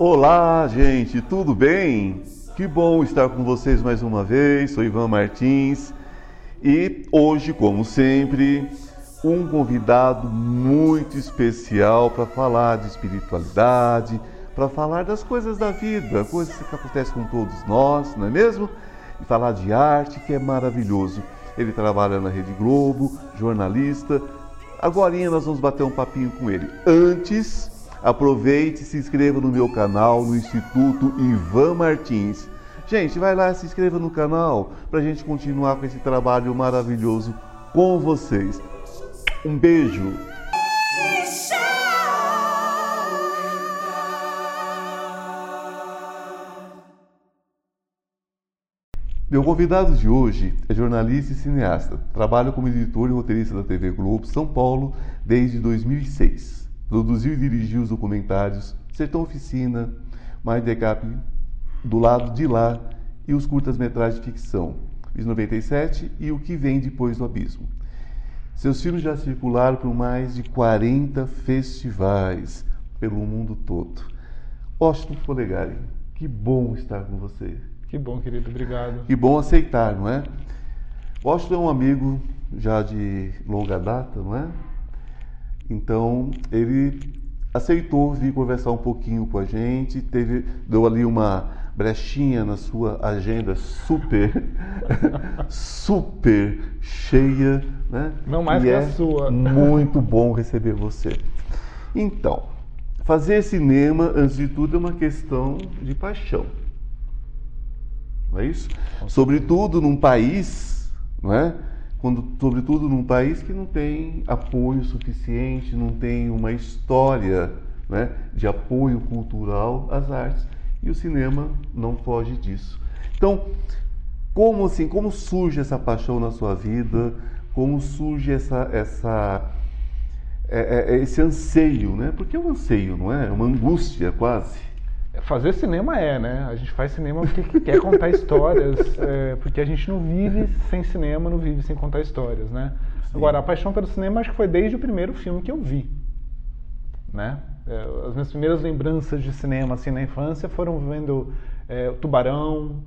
Olá, gente, tudo bem? Que bom estar com vocês mais uma vez. Sou Ivan Martins e hoje, como sempre, um convidado muito especial para falar de espiritualidade, para falar das coisas da vida, coisas que acontecem com todos nós, não é mesmo? E falar de arte, que é maravilhoso. Ele trabalha na Rede Globo, jornalista. Agora nós vamos bater um papinho com ele. Antes, Aproveite e se inscreva no meu canal no Instituto Ivan Martins. Gente, vai lá, se inscreva no canal para a gente continuar com esse trabalho maravilhoso com vocês. Um beijo! Meu convidado de hoje é jornalista e cineasta. Trabalha como editor e roteirista da TV Globo São Paulo desde 2006. Produziu e dirigiu os documentários Sertão Oficina, My Decap, Do Lado de Lá e os curtas-metragens de ficção, Bis 97 e O Que Vem Depois do Abismo. Seus filmes já circularam por mais de 40 festivais pelo mundo todo. Washington Polegari, que bom estar com você. Que bom, querido, obrigado. Que bom aceitar, não é? Washington é um amigo já de longa data, não é? Então ele aceitou vir conversar um pouquinho com a gente, teve, deu ali uma brechinha na sua agenda super, super cheia, né? Não mais que é a sua. Muito bom receber você. Então, fazer cinema, antes de tudo, é uma questão de paixão. Não é isso? Sobretudo num país, não é? Quando, sobretudo num país que não tem apoio suficiente, não tem uma história né, de apoio cultural às artes. E o cinema não foge disso. Então, como assim, como surge essa paixão na sua vida? Como surge essa, essa, é, é, esse anseio, né? Porque é um anseio, não é? É uma angústia quase. Fazer cinema é, né? A gente faz cinema porque quer contar histórias, é, porque a gente não vive sem cinema, não vive sem contar histórias, né? Sim. Agora, a paixão pelo cinema acho que foi desde o primeiro filme que eu vi, né? É, as minhas primeiras lembranças de cinema assim na infância foram vendo é, Tubarão,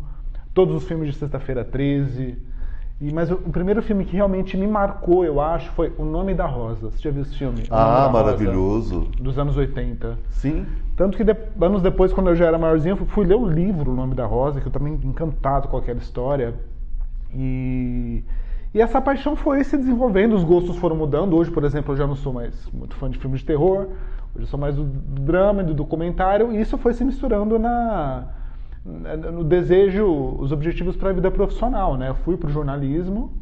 todos os filmes de Sexta-feira 13, e, mas o, o, primeiro filme que realmente me marcou, eu acho, foi O Nome da Rosa. Você já viu esse filme? ah, maravilhoso. Rosa, dos anos 80. Sim. Tanto que de, anos depois, quando eu já era maiorzinho, eu fui ler o livro O Nome da Rosa, que eu também encantado com aquela história. E, e essa paixão foi se desenvolvendo, os gostos foram mudando. Hoje, por exemplo, eu já não sou mais muito fã de filmes de terror. Hoje eu sou mais do drama e do documentário. E isso foi se misturando na no desejo, os objetivos para a vida profissional, né? Eu fui para o jornalismo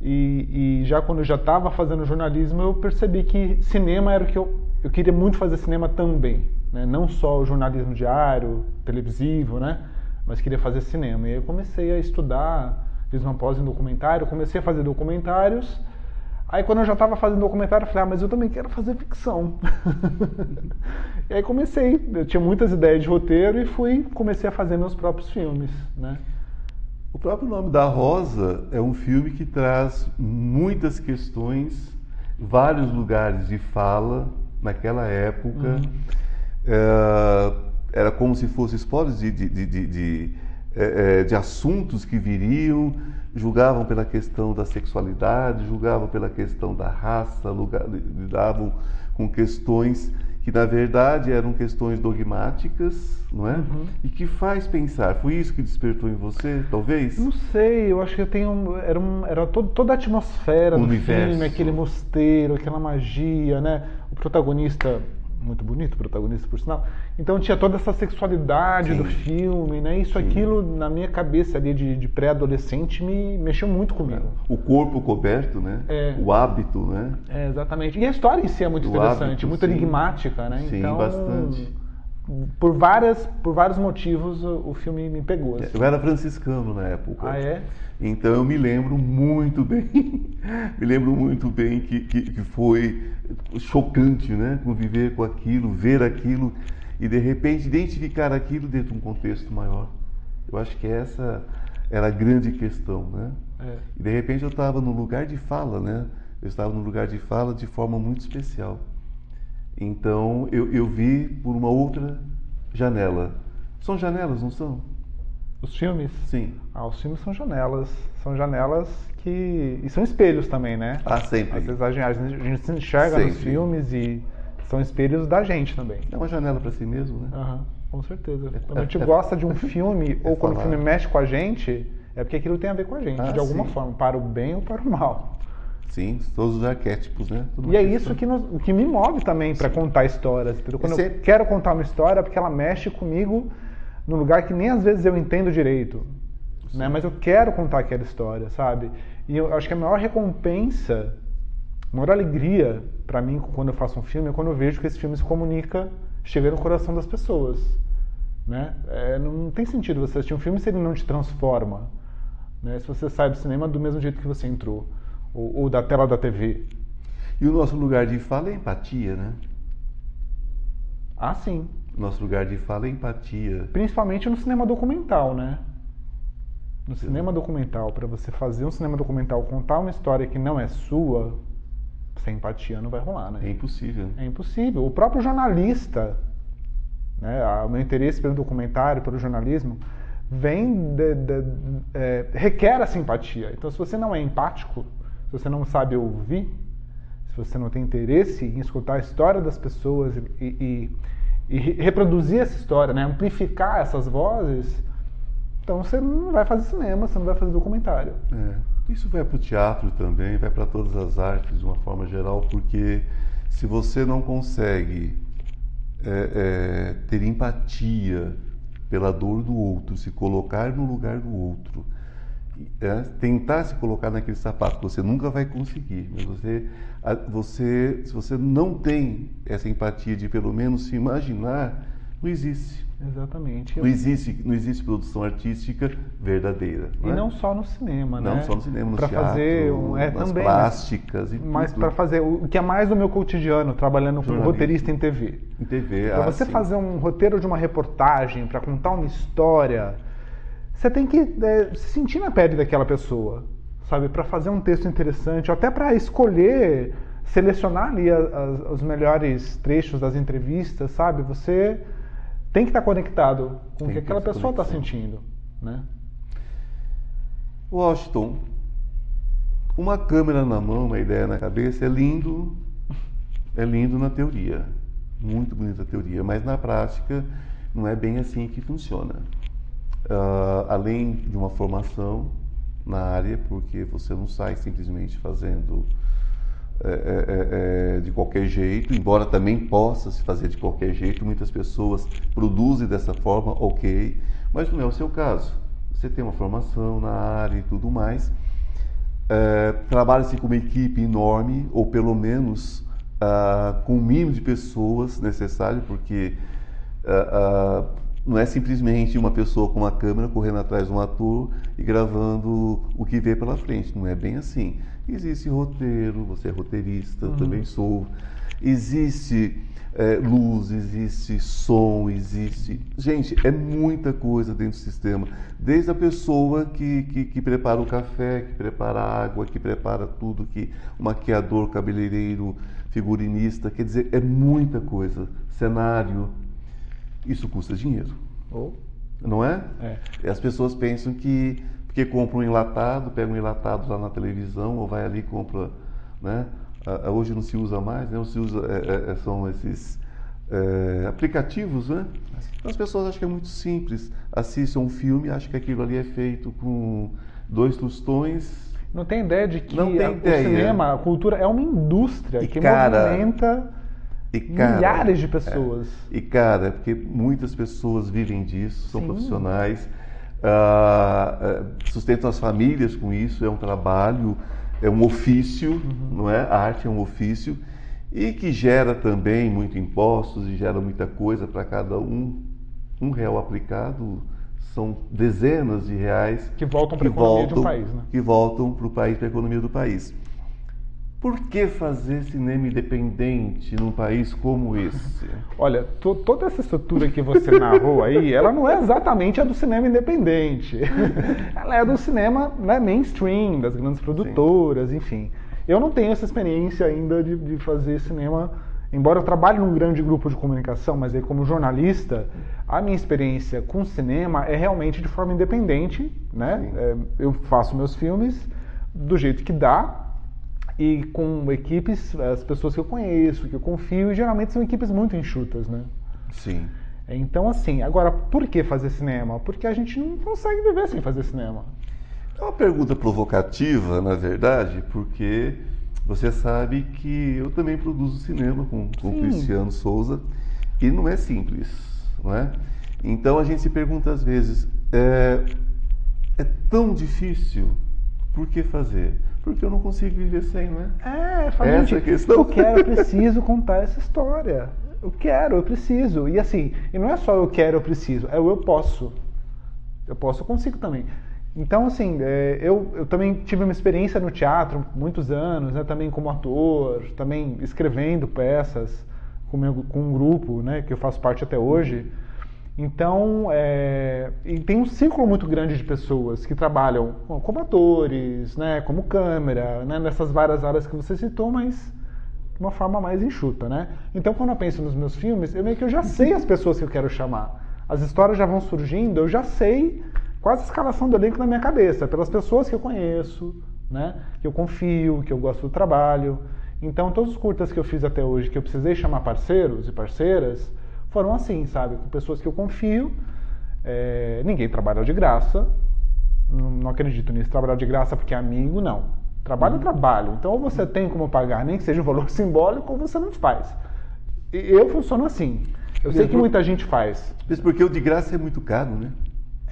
e, e, já quando eu já estava fazendo jornalismo eu percebi que cinema era o que eu, eu queria muito fazer cinema também, né? Não só o jornalismo diário, televisivo, né? Mas queria fazer cinema. E aí eu comecei a estudar, fiz uma pós em documentário, comecei a fazer documentários Aí quando eu já estava fazendo documentário, eu falei, ah, mas eu também quero fazer ficção. e aí comecei, eu tinha muitas ideias de roteiro e fui, comecei a fazer meus próprios filmes, né? O próprio nome da Rosa é um filme que traz muitas questões, vários lugares de fala naquela época. Uhum. É, era como se fossem spoilers de, de, de, de, é, de assuntos que viriam, julgavam pela questão da sexualidade, julgavam pela questão da raça, lidavam com questões que na verdade eram questões dogmáticas, não é? Uhum. E que faz pensar. Foi isso que despertou em você, talvez? Não sei. Eu acho que tem um, era, um, era todo, toda a atmosfera o do universo. filme, aquele mosteiro, aquela magia, né? O protagonista muito bonito, protagonista por sinal. Então tinha toda essa sexualidade Sim. do filme, né? Isso, Sim. aquilo na minha cabeça ali de, de pré-adolescente me mexeu muito comigo. O corpo coberto, né? É. O hábito, né? É, exatamente. E a história em si é muito o interessante, hábito, muito enigmática, né? Sim, então, bastante. Por, várias, por vários motivos o, o filme me pegou. Assim. Eu era franciscano na época. Ah, é? Então eu me lembro muito bem, me lembro muito bem que, que, que, foi chocante, né? Conviver com aquilo, ver aquilo e de repente identificar aquilo dentro de um contexto maior. Eu acho que essa era a grande questão, né? É. E de repente eu estava no lugar de fala, né? Eu estava no lugar de fala de forma muito especial. Então eu, eu vi por uma outra Janela. São janelas, não são? Os filmes? Sim. Ah, os filmes são janelas. São janelas que. E são espelhos também, né? Ah, sempre. Às vezes a gente, a gente se enxerga nos Sempre. filmes e são espelhos da gente também. É uma janela para si mesmo, né? Aham, com certeza. Quando a gente é- gosta de um filme ou quando o filme mexe com a gente, é porque aquilo tem a ver com a gente, Ah, de alguma sim. forma, para o bem ou para o mal. Sim, todos os arquétipos, né? Tudo E é isso que, nos- que me move também para contar histórias. Entendeu? Quando Você- eu quero contar uma história, é porque ela mexe comigo num lugar que nem às vezes eu entendo direito. Né? Mas eu quero contar aquela história, sabe? E eu acho que a maior recompensa, a maior alegria para mim quando eu faço um filme é quando eu vejo que esse filme se comunica, chega no coração das pessoas. Né? É, não tem sentido você assistir um filme se ele não te transforma. Né? Se você sai do cinema do mesmo jeito que você entrou, ou, ou da tela da TV. E o nosso lugar de fala é empatia, né? Ah, sim. O nosso lugar de fala é empatia. Principalmente no cinema documental, né? No cinema documental, para você fazer um cinema documental, contar uma história que não é sua, sem empatia não vai rolar, É né? impossível. É impossível. O próprio jornalista, né, o meu interesse pelo documentário, pelo jornalismo, vem de- de- é, requer a simpatia. Então, se você não é empático, você não sabe ouvir, se você não tem interesse em escutar a história das pessoas e, e- e re- reproduzir essa história, né, amplificar essas vozes, então você não vai fazer cinema, você não vai fazer documentário. É. Isso vai para o teatro também, vai para todas as artes de uma forma geral, porque se você não consegue é, é, ter empatia pela dor do outro, se colocar no lugar do outro, é, tentar se colocar naquele sapato, você nunca vai conseguir. Mas você, você, se você não tem essa empatia de pelo menos se imaginar, não existe. Exatamente. Não existe, não existe produção artística verdadeira. E é? não só no cinema, né? Não só no cinema, no Pra teatro, fazer um, é, nas também, plásticas e mas para fazer o que é mais do meu cotidiano, trabalhando como roteirista em TV. Em TV, Para ah, você sim. fazer um roteiro de uma reportagem, para contar uma história, você tem que é, se sentir na pele daquela pessoa, sabe? Para fazer um texto interessante, ou até para escolher, selecionar ali a- as- os melhores trechos das entrevistas, sabe? Você tem que estar conectado com o que que aquela pessoa está sentindo, né? Washington, uma câmera na mão, uma ideia na cabeça é lindo, é lindo na teoria, muito bonita a teoria, mas na prática não é bem assim que funciona. Ah, além de uma formação na área, porque você não sai simplesmente fazendo é, é, é, de qualquer jeito, embora também possa se fazer de qualquer jeito, muitas pessoas produzem dessa forma, ok, mas não é o seu caso. Você tem uma formação na área e tudo mais, é, trabalha-se com uma equipe enorme, ou pelo menos ah, com o mínimo de pessoas necessário, porque ah, ah, não é simplesmente uma pessoa com uma câmera correndo atrás de um ator e gravando o que vê pela frente. Não é bem assim. Existe roteiro, você é roteirista, eu também sou. Existe eh, luz, existe som, existe. Gente, é muita coisa dentro do sistema. Desde a pessoa que, que, que prepara o café, que prepara a água, que prepara tudo, que o maquiador, cabeleireiro, figurinista, quer dizer, é muita coisa. Cenário, isso custa dinheiro, Ou não é? É. As pessoas pensam que porque compra um enlatado, pega um enlatado lá na televisão ou vai ali e compra, né? Hoje não se usa mais, né? Não se usa, é, é, é, são esses é, aplicativos, né? Então as pessoas acham que é muito simples, assistem um filme, acham que aquilo ali é feito com dois tostões. Não tem ideia de que a- ideia. o cinema, a cultura é uma indústria E, que cara, movimenta E cara, milhares de pessoas. E cara, porque muitas pessoas vivem disso, são Sim. profissionais, ah, sustentam as famílias com isso, é um trabalho, é um ofício, Uhum. não é? A arte é um ofício e que gera também muito impostos e gera muita coisa para cada um. Um real aplicado são dezenas de reais Que voltam pra economia de um país, né? que voltam para o país, para a economia do país. Por que fazer cinema independente num país como esse? Olha, to- toda essa estrutura que você narrou aí, ela não é exatamente a do cinema independente. ela é do cinema né, mainstream, das grandes produtoras, enfim. Eu não tenho essa experiência ainda de, de fazer cinema embora eu trabalhe num grande grupo de comunicação, mas aí como jornalista, a minha experiência com cinema é realmente de forma independente, né? É, eu faço meus filmes do jeito que dá e com equipes, as pessoas que eu conheço, que eu confio, e geralmente são equipes muito enxutas, né? Sim. Então, assim, agora, por que fazer cinema? Porque a gente não consegue viver sem fazer cinema. É uma pergunta provocativa, na verdade, porque você sabe que eu também produzo cinema com, com o Cristiano Souza e não é simples, não é? Então a gente se pergunta às vezes, é, é tão difícil, por que fazer? Porque eu não consigo viver sem, não é? Faz Essa é questão. Eu quero, eu preciso contar essa história. Eu quero, eu preciso. E assim, e não é só eu quero, eu preciso, é o eu posso. Eu posso, eu consigo também. Então, assim, é, eu, eu também tive uma experiência no teatro, muitos anos, né, também como ator, também escrevendo peças com, meu, com um grupo, né, que eu faço parte até hoje. Então, é, tem um círculo muito grande de pessoas que trabalham como atores, né, como câmera, né, nessas várias áreas que você citou, mas de uma forma mais enxuta, né? Então, quando eu penso nos meus filmes, eu meio que eu já sei as pessoas que eu quero chamar. As histórias já vão surgindo, eu já sei quase a escalação do elenco na minha cabeça, pelas pessoas que eu conheço, né? que eu confio, que eu gosto do trabalho. Então, todos os curtas que eu fiz até hoje, que eu precisei chamar parceiros e parceiras, foram assim, sabe? Com pessoas que eu confio. É, ninguém trabalha de graça. Não, não, acredito nisso. Trabalhar de graça porque é amigo, não. Trabalho é uhum. é trabalho. Então, ou você tem como pagar, nem que seja um valor simbólico, ou você não faz. Eu funciono assim. Eu sei que muita gente faz. Mas porque o de graça é muito caro, né?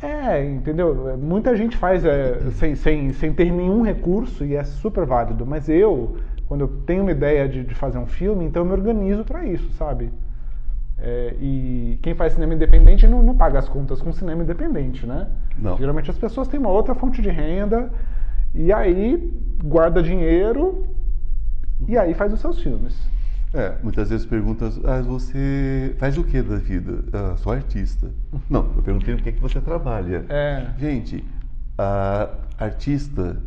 É, entendeu? Muita gente faz é, sem, sem, sem ter nenhum recurso e é super válido. Mas eu, quando eu tenho uma ideia de, de fazer um filme, então eu me organizo para isso, sabe? É, e quem faz cinema independente não, não, paga as contas com cinema independente, né? Não. Geralmente as pessoas têm uma outra fonte de renda e aí guarda dinheiro e aí faz os seus filmes. É, muitas vezes perguntam, ah, você faz o que da vida? Ah, sou artista. Não, eu perguntei o que é que você trabalha. É. Gente, a artista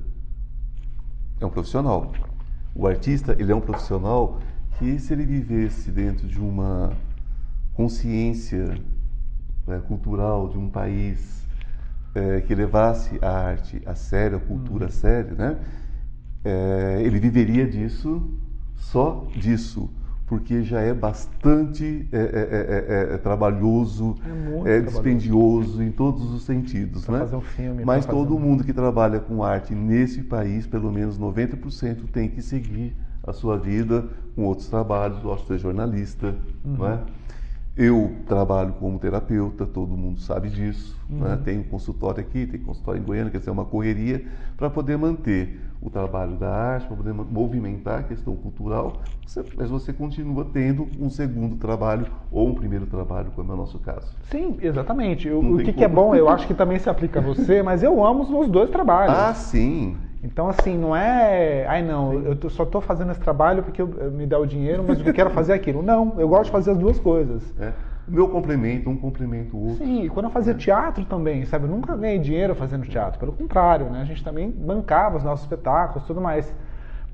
é um profissional. O artista, ele é um profissional que se ele vivesse dentro de uma consciência né, cultural de um país é, que levasse a arte a sério, a cultura a sério, né? É, ele viveria disso só disso, porque já é bastante é, é, é, é, trabalhoso, é, dispendioso em todos os sentidos. Pra né? fazer um filme, Mas todo mundo que trabalha com arte nesse país, pelo menos 90%, tem que seguir a sua vida com outros trabalhos, de ser jornalista, uhum. não é? Eu trabalho como terapeuta, todo mundo sabe disso. Uhum. Né? Tenho consultório aqui, tem consultório em Goiânia, quer dizer, é uma correria para poder manter o trabalho da arte, para poder movimentar a questão cultural, você, mas você continua tendo um segundo trabalho ou um primeiro trabalho, como é o nosso caso. Sim, exatamente. o que, que, é bom, eu acho que também se aplica a você, mas eu amo os meus dois trabalhos. Ah, sim. Então, assim, não é. Ai, não, eu só estou fazendo esse trabalho porque eu, eu me dá o dinheiro, mas eu quero fazer aquilo. Não, eu gosto de fazer as duas coisas. É. O meu complemento, um complemento o outro. Sim, quando eu fazia é. teatro também, sabe? Eu nunca ganhei dinheiro fazendo teatro. Pelo contrário, né? A gente também bancava os nossos espetáculos e tudo mais.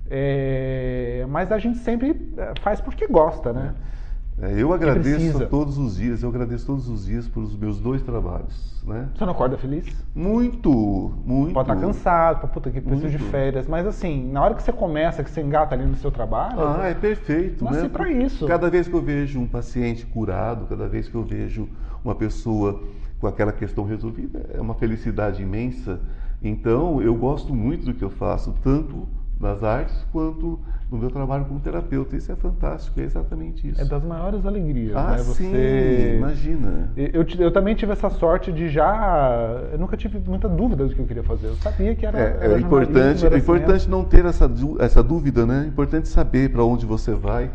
É... Mas a gente sempre é, faz porque gosta, né? É. É, eu agradeço todos os dias, eu agradeço todos os dias pelos meus dois trabalhos, né? Você não acorda feliz? Muito, muito. Pode estar cansado, puta, que preciso de férias, mas assim, na hora que você começa, que você engata ali no seu trabalho... Ah, é perfeito, nasci né? para isso. Cada vez que eu vejo um paciente curado, cada vez que eu vejo uma pessoa com aquela questão resolvida, é uma felicidade imensa. Então, eu gosto muito do que eu faço, tanto nas artes quanto no meu trabalho como terapeuta. Isso é fantástico, é exatamente isso. É das maiores alegrias. Ah, né? Você... sim, imagina. Eu, eu, também tive essa sorte de já. Eu nunca tive muita dúvida do que eu queria fazer. Eu sabia que era. É, era é importante, é importante não ter essa, essa dúvida, né? É importante saber para onde você vai.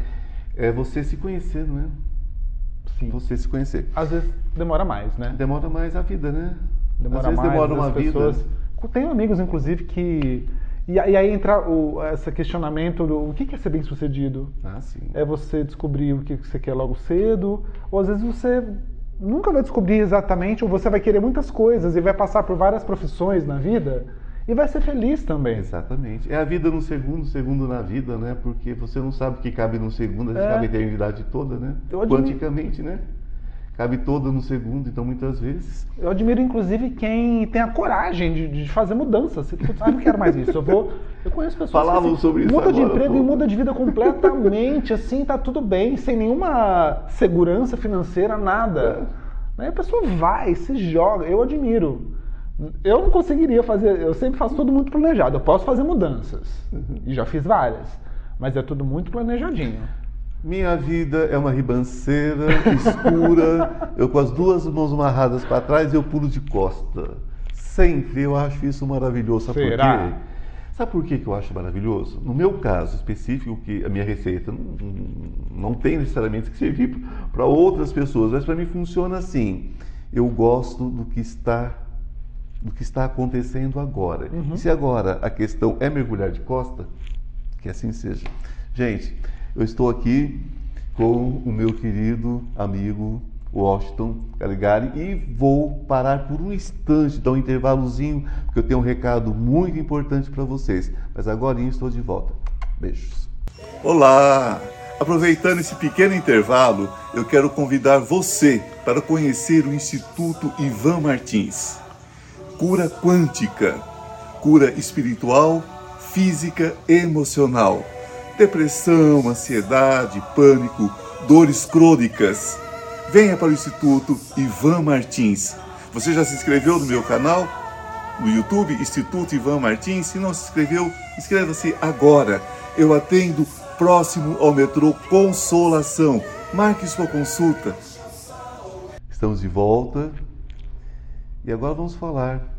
É você se conhecer, não é? Sim. Você se conhecer. Às vezes demora mais, né? Demora mais a vida, né? Demora Às vezes mais. demora uma pessoas... vida. Tenho amigos, inclusive, que e, aí entra o, esse questionamento do o que é ser bem sucedido? Ah, sim. É você descobrir o que você quer logo cedo, ou às vezes você nunca vai descobrir exatamente, ou você vai querer muitas coisas e vai passar por várias profissões na vida e vai ser feliz também. Exatamente. É a vida no segundo, segundo na vida, né? Porque você não sabe o que cabe no segundo, às vezes É. cabe a eternidade toda, né? Eu admiro- Quanticamente, né? Cabe toda no segundo, então muitas vezes. Eu admiro, inclusive, quem tem a coragem de, de fazer mudanças. Você, putz, ah, não quero mais isso. Eu vou. Eu conheço pessoas Falavam que sobre isso muda de emprego e muda de vida completamente, assim, tá tudo bem, sem nenhuma segurança financeira, nada. Aí a pessoa vai, se joga. Eu admiro. Eu não conseguiria fazer. Eu sempre faço tudo muito planejado. Eu posso fazer mudanças. E já fiz várias. Mas é tudo muito planejadinho. Minha vida é uma ribanceira escura, eu com as duas mãos amarradas para trás eu pulo de costa. Sempre eu acho isso maravilhoso. Sabe Será? por quê? Sabe por que eu acho maravilhoso? No meu caso específico, que a minha receita não, não tem necessariamente que servir para outras pessoas, mas para mim funciona assim. Eu gosto do que está do que está acontecendo agora. E se agora a questão é mergulhar de costa, que assim seja. Gente, eu estou aqui com o meu querido amigo Washington Caligari e vou parar por um instante, dar um intervalozinho, porque eu tenho um recado muito importante para vocês. Mas agora estou de volta. Beijos. Olá! Aproveitando esse pequeno intervalo, eu quero convidar você para conhecer o Instituto Ivan Martins. Cura quântica, cura espiritual, física e emocional. Depressão, ansiedade, pânico, dores crônicas. Venha para o Instituto Ivan Martins. Você já se inscreveu no meu canal? No YouTube, Instituto Ivan Martins. Se não se inscreveu, inscreva-se agora. Eu atendo próximo ao metrô Consolação. Marque sua consulta. Estamos de volta. E agora vamos falar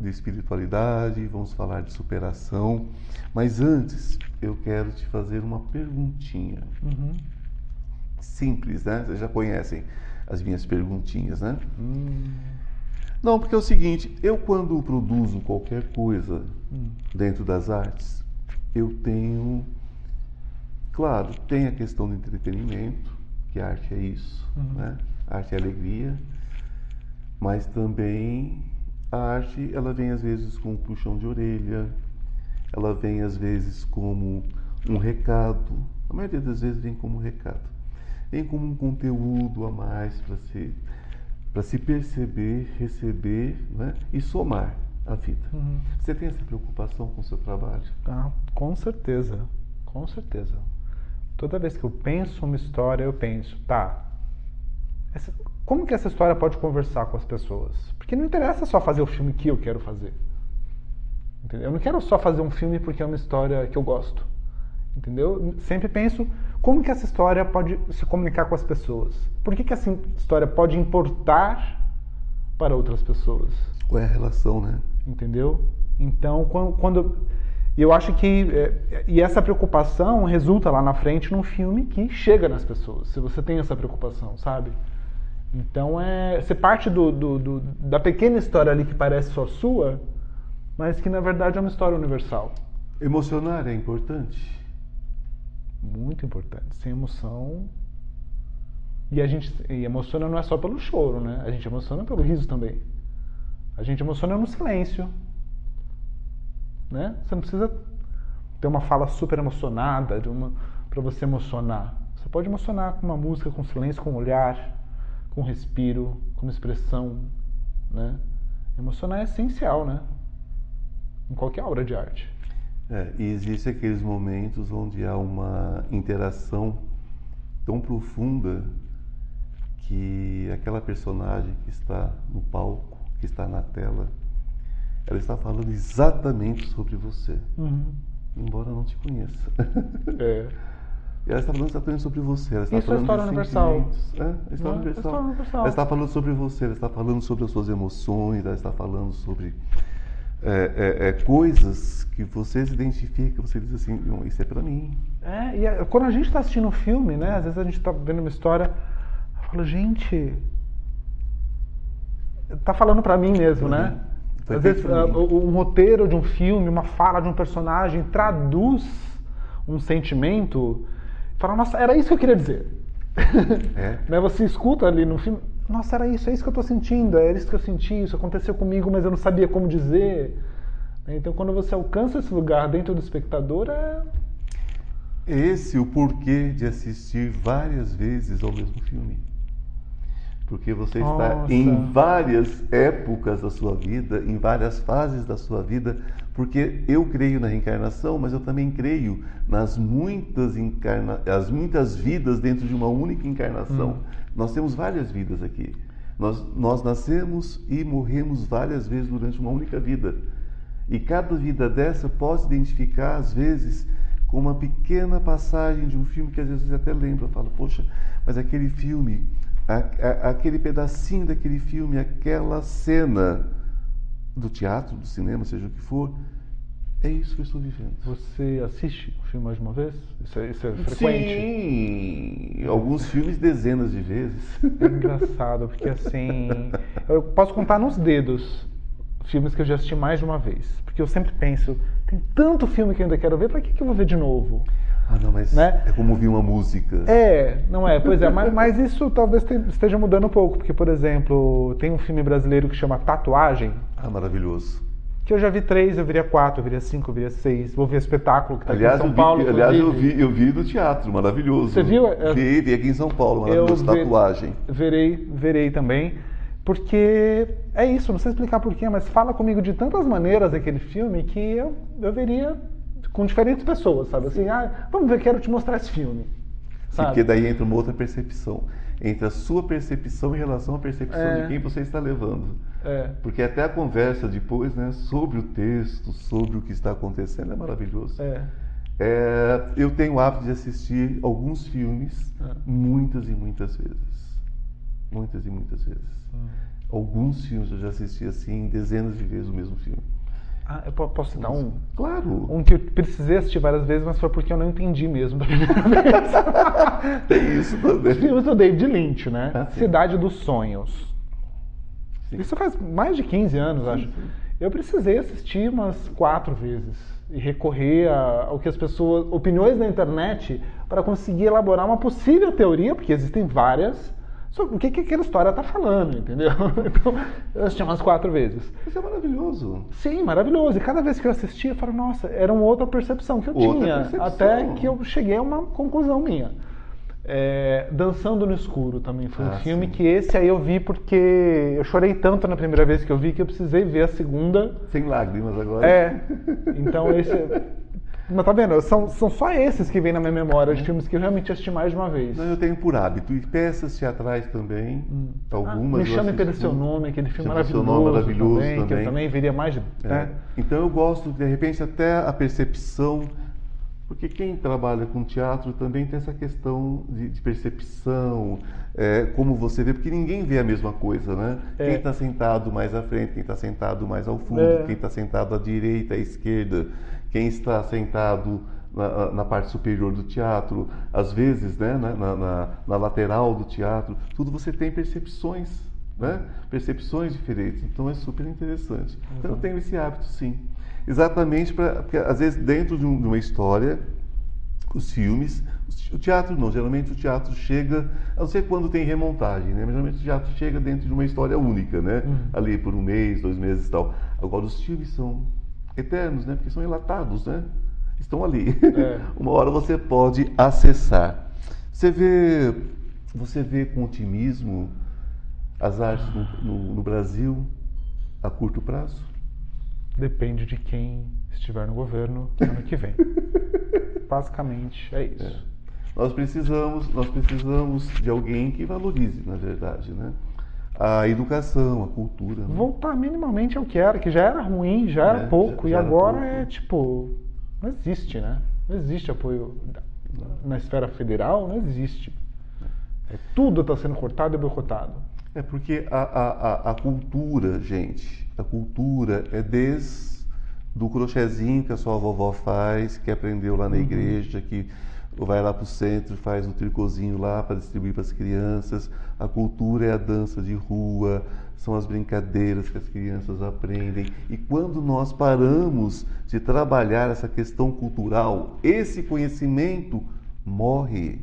de espiritualidade, vamos falar de superação. Mas antes, eu quero te fazer uma perguntinha. Simples, né? Vocês já conhecem as minhas perguntinhas, né? Não, porque é o seguinte, eu quando produzo qualquer coisa dentro das artes, eu tenho. Claro, tem a questão do entretenimento, que a arte é isso, né? A arte é alegria, mas também a arte ela vem às vezes com um puxão de orelha, ela vem às vezes como um recado, a maioria das vezes vem como um recado, vem como um conteúdo a mais para se para se perceber, receber né? e somar a vida. Você tem essa preocupação com o seu trabalho? Ah, com certeza, com certeza. Toda vez que eu penso uma história, eu penso, tá, essa- como que essa história pode conversar com as pessoas? Porque não interessa só fazer o filme que eu quero fazer. Entendeu? Eu não quero só fazer um filme porque é uma história que eu gosto. Entendeu? Sempre penso como que essa história pode se comunicar com as pessoas. Por que, que essa história pode importar para outras pessoas? Qual é a relação, né? entendeu? Então, quan- quando e eu acho que é, e essa preocupação resulta lá na frente num filme que chega nas pessoas. Se você tem essa preocupação, sabe? Então é você parte do, do- do- da pequena história ali que parece só sua, mas que na verdade é uma história universal. Emocionar é importante? Muito importante. Sem emoção. E a gente e emociona não é só pelo choro, né? A gente emociona pelo riso também. A gente emociona no silêncio. Né? Você não precisa ter uma fala super emocionada de uma para você emocionar. Você pode emocionar com uma música, com silêncio, com um olhar, com respiro, com expressão, né? Emocionar é essencial, né? Em qualquer obra de arte. É, e existem aqueles momentos onde há uma interação tão profunda que aquela personagem que está no palco, que está na tela, ela está falando exatamente sobre você, embora não te conheça. É. Ela está falando exatamente sobre você. Ela está Isso é falando história de universal. sentimentos. É, é história Não, é universal. história universal. Ela está falando sobre você, ela está falando sobre as suas emoções, ela está falando sobre é, é, é, coisas que você se identifica, você diz assim, "Não, isso é para mim. É, e é- quando a gente está assistindo um filme, né? Às vezes a gente está vendo uma história, eu falo, gente, tá falando para mim mesmo, né? Foi Às feito vezes ah, um roteiro de um filme, uma fala de um personagem traduz um sentimento, fala, nossa, era isso que eu queria dizer. É. né? Você escuta ali no filme, nossa, era isso, é isso que eu tô sentindo, era isso que eu senti, isso aconteceu comigo, mas eu não sabia como dizer. Então, quando você alcança esse lugar dentro do espectador, é. Esse é o porquê de assistir várias vezes ao mesmo filme. Porque você está Nossa. em várias épocas da sua vida, em várias fases da sua vida, porque eu creio na reencarnação, mas eu também creio nas muitas, encarna... as muitas vidas dentro de uma única encarnação. Nós temos várias vidas aqui. Nós, nós nascemos e morremos várias vezes durante uma única vida. E cada vida dessa pode se identificar, às vezes, com uma pequena passagem de um filme que às vezes você até lembra, fala, poxa, mas aquele filme, a- a- aquele pedacinho daquele filme, aquela cena do teatro, do cinema, seja o que for, é isso que eu estou vivendo. Você assiste o filme mais de uma vez? Isso é, isso é frequente? Sim, alguns filmes dezenas de vezes. É engraçado, porque assim. Eu posso contar nos dedos filmes que eu já assisti mais de uma vez. Porque eu sempre penso, tem tanto filme que eu ainda quero ver, pra que, que eu vou ver de novo? Ah, não, mas Né? é como ouvir uma música. É, não é? Pois é, mas, mas isso talvez te- esteja mudando um pouco, porque, por exemplo, tem um filme brasileiro que chama Tatuagem, Ah, maravilhoso. que eu já vi três, eu viria quatro, eu viria cinco, eu viria seis. Vou ver espetáculo que tá Aliás, aqui em eu São vi, Paulo. aliás eu, vi, eu vi no teatro, maravilhoso. Você viu? Eu- Vi, vi aqui em São Paulo, maravilhoso, ve- tatuagem. Verei, verei também. Porque é isso, não sei explicar porquê, mas fala comigo de tantas maneiras aquele filme que eu, eu veria com diferentes pessoas, sabe? Assim, ah, vamos ver, quero te mostrar esse filme. Sabe? Porque daí entra uma outra percepção. Entra a sua percepção em relação à percepção É. de quem você está levando. É. Porque até a conversa depois, né, sobre o texto, sobre o que está acontecendo, é maravilhoso. É. É, eu tenho o hábito de assistir alguns filmes É. muitas e muitas vezes. Muitas e muitas vezes. Hum. Alguns filmes eu já assisti assim, dezenas de vezes o mesmo filme. Ah, eu po- posso citar um? Claro! Um que eu precisei assistir várias vezes, mas foi porque eu não entendi mesmo da primeira vez. Tem isso também. Filmes do David Lynch, né? Ah, sim. Cidade dos Sonhos. Sim. Isso faz mais de 15 anos, acho. Eu precisei assistir umas quatro vezes e recorrer a- ao que as pessoas, opiniões na internet, para conseguir elaborar uma possível teoria, porque existem várias, sobre o que, que aquela história está falando, entendeu? Então, eu assisti umas quatro vezes. Isso é maravilhoso. Sim, maravilhoso. E cada vez que eu assistia, eu falava, nossa, era uma outra percepção que eu Outra tinha. percepção. Até que eu cheguei a uma conclusão minha. É, Dançando no Escuro também foi um Ah, filme sim. que esse aí eu vi porque eu chorei tanto na primeira vez que eu vi que eu precisei ver a segunda. Sem lágrimas agora. É. Então esse. Mas tá vendo? São, são só esses que vêm na minha memória de filmes que eu realmente assisti mais de uma vez. Não, eu tenho por hábito. E peças teatrais também. Ah, Algumas. Me eu chame pelo seu nome, aquele filme Pelo Seu maravilhoso, Nome, maravilhoso também, que eu também. também viria mais de. É. né? Então eu gosto, de repente, até a percepção, porque quem trabalha com teatro também tem essa questão de, de percepção, é, como você vê, porque ninguém vê a mesma coisa, né? É. Quem está sentado mais à frente, quem está sentado mais ao fundo, É. quem está sentado à direita, à esquerda, quem está sentado na, na parte superior do teatro, às vezes, né, na, na- na- lateral do teatro, tudo você tem percepções, né? Percepções diferentes. Então é super interessante. Então eu tenho esse hábito, sim. Exatamente para, porque às vezes dentro de, um- de uma história, os filmes, o teatro não, geralmente o teatro chega, a não ser quando tem remontagem, né? Mas geralmente o teatro chega dentro de uma história única, né? Ali por um mês, dois meses e tal. Agora os filmes são eternos, né? Porque são enlatados, né? Estão ali. É. Uma hora você pode acessar. Você vê, você vê com otimismo as artes no, no- no Brasil a curto prazo? Depende de quem estiver no governo ano que vem. Basicamente é isso. Nós precisamos, nós precisamos de alguém que valorize, na verdade, né? A educação, a cultura. né? Voltar minimamente ao que era, que já era ruim, já era É, pouco, já- e já era agora pouco. é tipo. Não existe, né? Não existe apoio na esfera federal, não existe. É, tudo está sendo cortado e boicotado. É porque a, a, a, a cultura, gente, a cultura é desde do crochêzinho que a sua vovó faz, que aprendeu lá na igreja, que vai lá para o centro faz um tricôzinho lá para distribuir para as crianças. A cultura é a dança de rua, são as brincadeiras que as crianças aprendem. E quando nós paramos de trabalhar essa questão cultural, esse conhecimento morre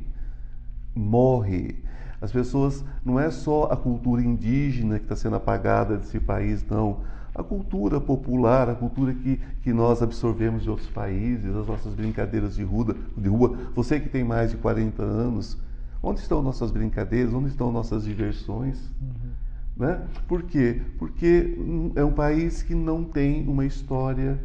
morre. As pessoas, não é só a cultura indígena que está sendo apagada desse país, não. A cultura popular, a cultura que, que nós absorvemos de outros países, as nossas brincadeiras de rua, de rua. Você que tem mais de 40 anos, onde estão nossas brincadeiras? Onde estão nossas diversões? Uhum. Né? Por quê? Porque é um país que não tem uma história,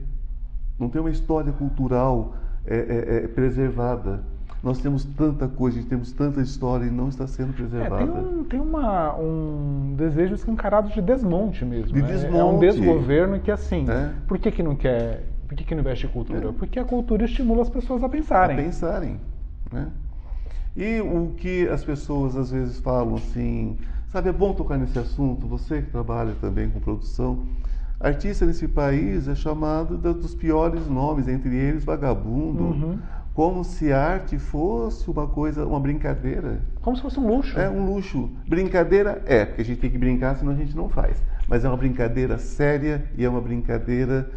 não tem uma história cultural é, é, é preservada. Nós temos tanta coisa, temos tanta história e não está sendo preservada. É, tem um, tem uma, um desejo escancarado de desmonte mesmo. De desmonte. É, é um desgoverno que, assim, é. por que, que não quer, por que, que não investe em cultura? É. Porque a cultura estimula as pessoas a pensarem. A pensarem, né? E o que as pessoas às vezes falam assim, sabe, é bom tocar nesse assunto, você que trabalha também com produção, artista nesse país é chamado dos piores nomes, entre eles vagabundo, uhum como se arte fosse uma coisa, uma brincadeira. Como se fosse um luxo. É um luxo. Brincadeira é, porque a gente tem que brincar, senão a gente não faz. Mas é uma brincadeira séria e é uma brincadeira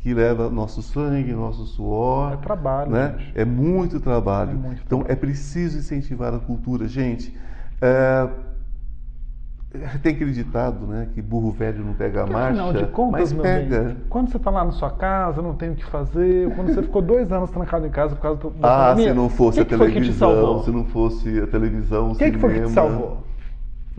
que leva nosso sangue, nosso suor. É trabalho. Né? É muito trabalho. É muito então trabalho. é preciso incentivar a cultura. Gente, é, tem aquele ditado, né? Que burro velho não pega a marcha. Afinal de contas, mas pega. Bem, quando você está lá na sua casa, não tem o que fazer, quando você ficou dois anos trancado em casa por causa do, ah, pandemia, se não fosse a televisão, se não fosse a televisão, o que, que foi que te salvou?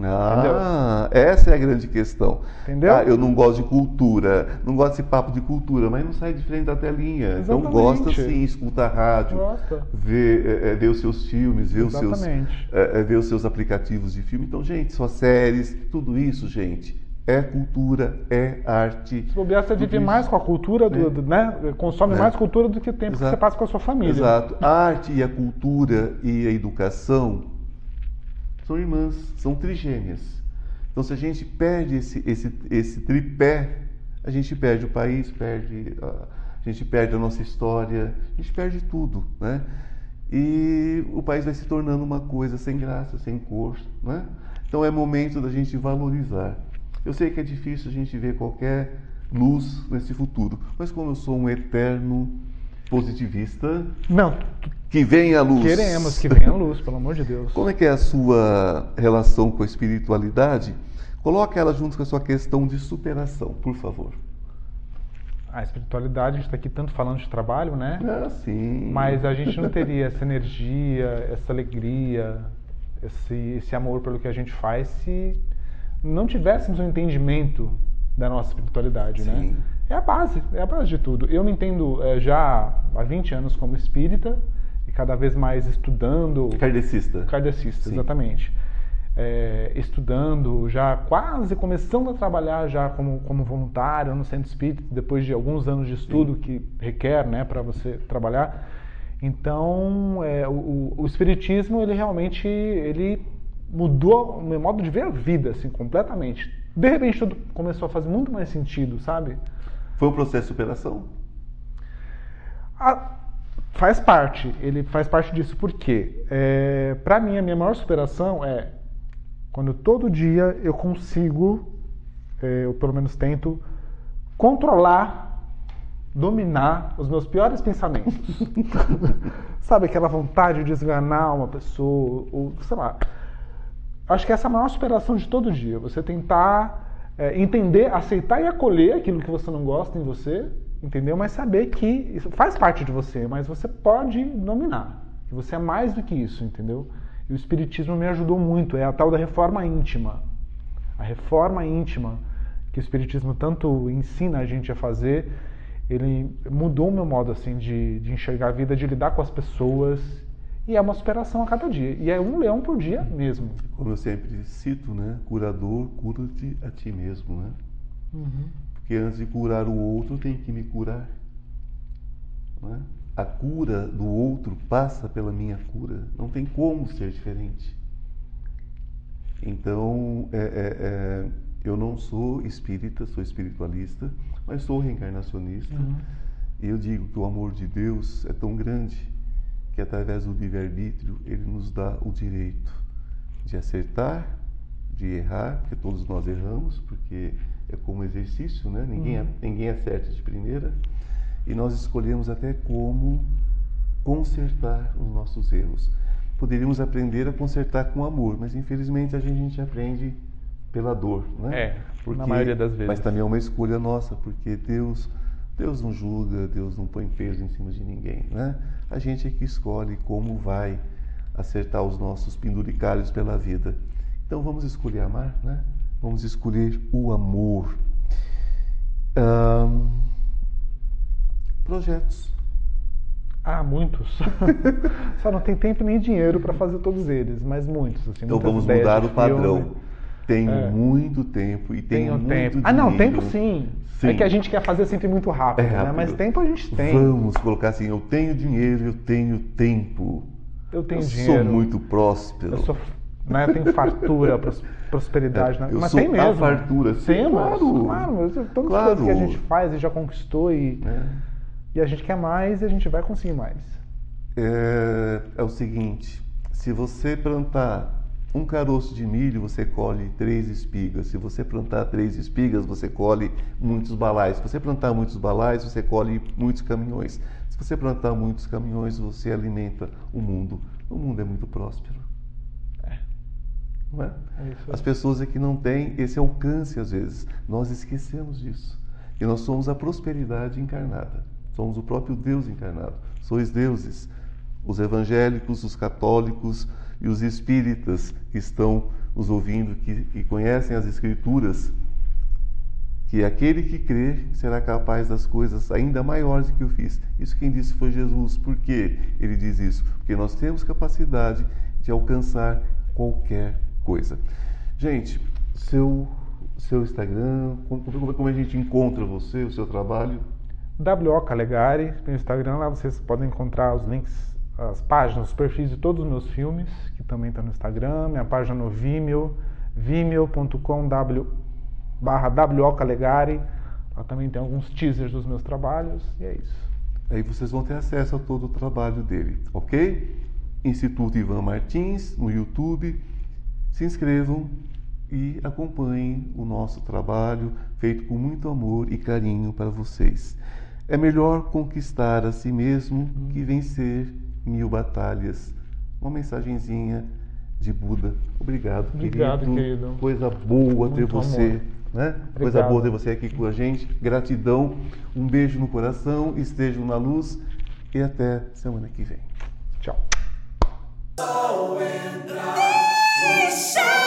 Ah, Entendeu? essa é a grande questão. Entendeu? Ah, eu não gosto de cultura, não gosto desse papo de cultura, mas não sai de frente da telinha. Exatamente. Então gosta sim, escuta a rádio, gosta. Vê, é, vê os seus filmes, vê os seus, é, é, vê os seus aplicativos de filme. Então, gente, suas séries, tudo isso, gente, é cultura, é arte. Se bobear, você vive mais com a cultura, do, é. do né? consome é. mais cultura do que o tempo Exato. que você passa com a sua família. Exato. A arte e a cultura e a educação são irmãs, são trigêmeas. Então, se a gente perde esse, esse, esse tripé, a gente perde o país, perde a, gente perde a nossa história, a gente perde tudo, né? E o país vai se tornando uma coisa sem graça, sem cor, né? Então é momento da gente valorizar. Eu sei que é difícil a gente ver qualquer luz nesse futuro, mas como eu sou um eterno positivista. Não. Que venha a luz. Queremos que venha a luz, pelo amor de Deus. Como é que é a sua relação com a espiritualidade? Coloque ela junto com a sua questão de superação, por favor. A espiritualidade, a gente está aqui tanto falando de trabalho, né? Ah, sim. Mas a gente não teria essa energia, essa alegria, esse, esse amor pelo que a gente faz se não tivéssemos um entendimento da nossa espiritualidade, né? sim. né? É a base, é a base de tudo. Eu me entendo é, já há 20 anos como espírita e cada vez mais estudando. Kardecista. Kardecista, Sim. exatamente. É, estudando, já quase começando a trabalhar já como, como voluntário no centro espírita, depois de alguns anos de estudo Sim. que requer né, para você trabalhar. Então, é, o, o, espiritismo, ele realmente ele mudou o meu modo de ver a vida, assim, completamente. De repente, tudo começou a fazer muito mais sentido, sabe? Foi um processo de superação? Ah, faz parte, ele faz parte disso. Por quê? É, Para mim, a minha maior superação é quando todo dia eu consigo, é, eu pelo menos tento, controlar, dominar os meus piores pensamentos. Sabe aquela vontade de esganar uma pessoa, ou sei lá. Acho que essa é a maior superação de todo dia. Você tentar é, entender, aceitar e acolher aquilo que você não gosta em você, entendeu? Mas saber que isso faz parte de você, mas você pode dominar. Que você é mais do que isso, entendeu? E o Espiritismo me ajudou muito, é a tal da reforma íntima. A reforma íntima que o Espiritismo tanto ensina a gente a fazer, ele mudou o meu modo assim de, de enxergar a vida, de lidar com as pessoas e é uma superação a cada dia. E é um leão por dia mesmo. Como eu sempre cito, né? Curador, cura-te a ti mesmo, né? Uhum. Porque antes de curar o outro, tem que me curar. Né? A cura do outro passa pela minha cura. Não tem como ser diferente. Então, é, é, é, eu não sou espírita, sou espiritualista, mas sou reencarnacionista. Uhum. E eu digo que o amor de Deus é tão grande que através do livre-arbítrio ele nos dá o direito de acertar, de errar, porque todos nós erramos, porque é como exercício, né? Ninguém, uhum. ninguém acerta de primeira. E nós escolhemos até como consertar os nossos erros. poderíamos aprender a consertar com amor, mas infelizmente a gente aprende pela dor, né? É, na maioria das vezes. Mas também é uma escolha nossa, porque Deus, Deus não julga, Deus não põe peso em cima de ninguém, né? A gente é que escolhe como vai acertar os nossos penduricários pela vida. Então vamos escolher amar, né? Vamos escolher o amor. projetos. Ah, muitos. Só não tem tempo nem dinheiro para fazer todos eles, mas muitos. Assim, então vamos mudar o padrão. Tenho é. muito tempo e tenho, tenho muito tempo. Dinheiro. Ah, não, tempo sim. sim. É que a gente quer fazer sempre muito rápido, é rápido. Né? mas tempo a gente tem. Vamos colocar assim: eu tenho dinheiro, eu tenho tempo. Eu tenho eu dinheiro. Sou muito próspero. Eu sou né? Tem fartura, prosperidade, né? Eu mas sou tem mesmo. Fartura, sim, Temos, claro. claro, mas todas claro. as coisas que a gente faz e já conquistou e, é. e a gente quer mais e a gente vai conseguir mais. É, é o seguinte, se você plantar um caroço de milho, você colhe três espigas. Se você plantar três espigas, você colhe muitos balais. Se você plantar muitos balais, você colhe muitos caminhões. Se você plantar muitos caminhões, você alimenta o mundo. O mundo é muito próspero. É? é As pessoas é que não têm esse alcance às vezes. Nós esquecemos disso. E nós somos a prosperidade encarnada. Somos o próprio Deus encarnado. Sois deuses. Os evangélicos, os católicos e os espíritas que estão nos ouvindo, que, que conhecem as Escrituras, que aquele que crer será capaz das coisas ainda maiores que eu fiz. Isso quem disse foi Jesus. Por que ele diz isso? Porque nós temos capacidade de alcançar qualquer coisa. Gente, seu, seu Instagram, como, como a gente encontra você, o seu trabalho? WO Calegari, no Instagram, lá vocês podem encontrar os links, as páginas, os perfis de todos os meus filmes, que também está no Instagram, minha página no Vimeo, vimeo.com barra WO Calegari, lá também tem alguns teasers dos meus trabalhos, e é isso. Aí vocês vão ter acesso a todo o trabalho dele, ok? Instituto Ivan Martins, no YouTube, se inscrevam e acompanhem o nosso trabalho feito com muito amor e carinho para vocês. É melhor conquistar a si mesmo que vencer mil batalhas. Uma mensagenzinha de Buda. Obrigado, Obrigado querido. querido. Coisa boa muito ter você. Né? Coisa boa ter você aqui com a gente. Gratidão. Um beijo no coração. Estejam na luz. E até semana que vem. Tchau. shine.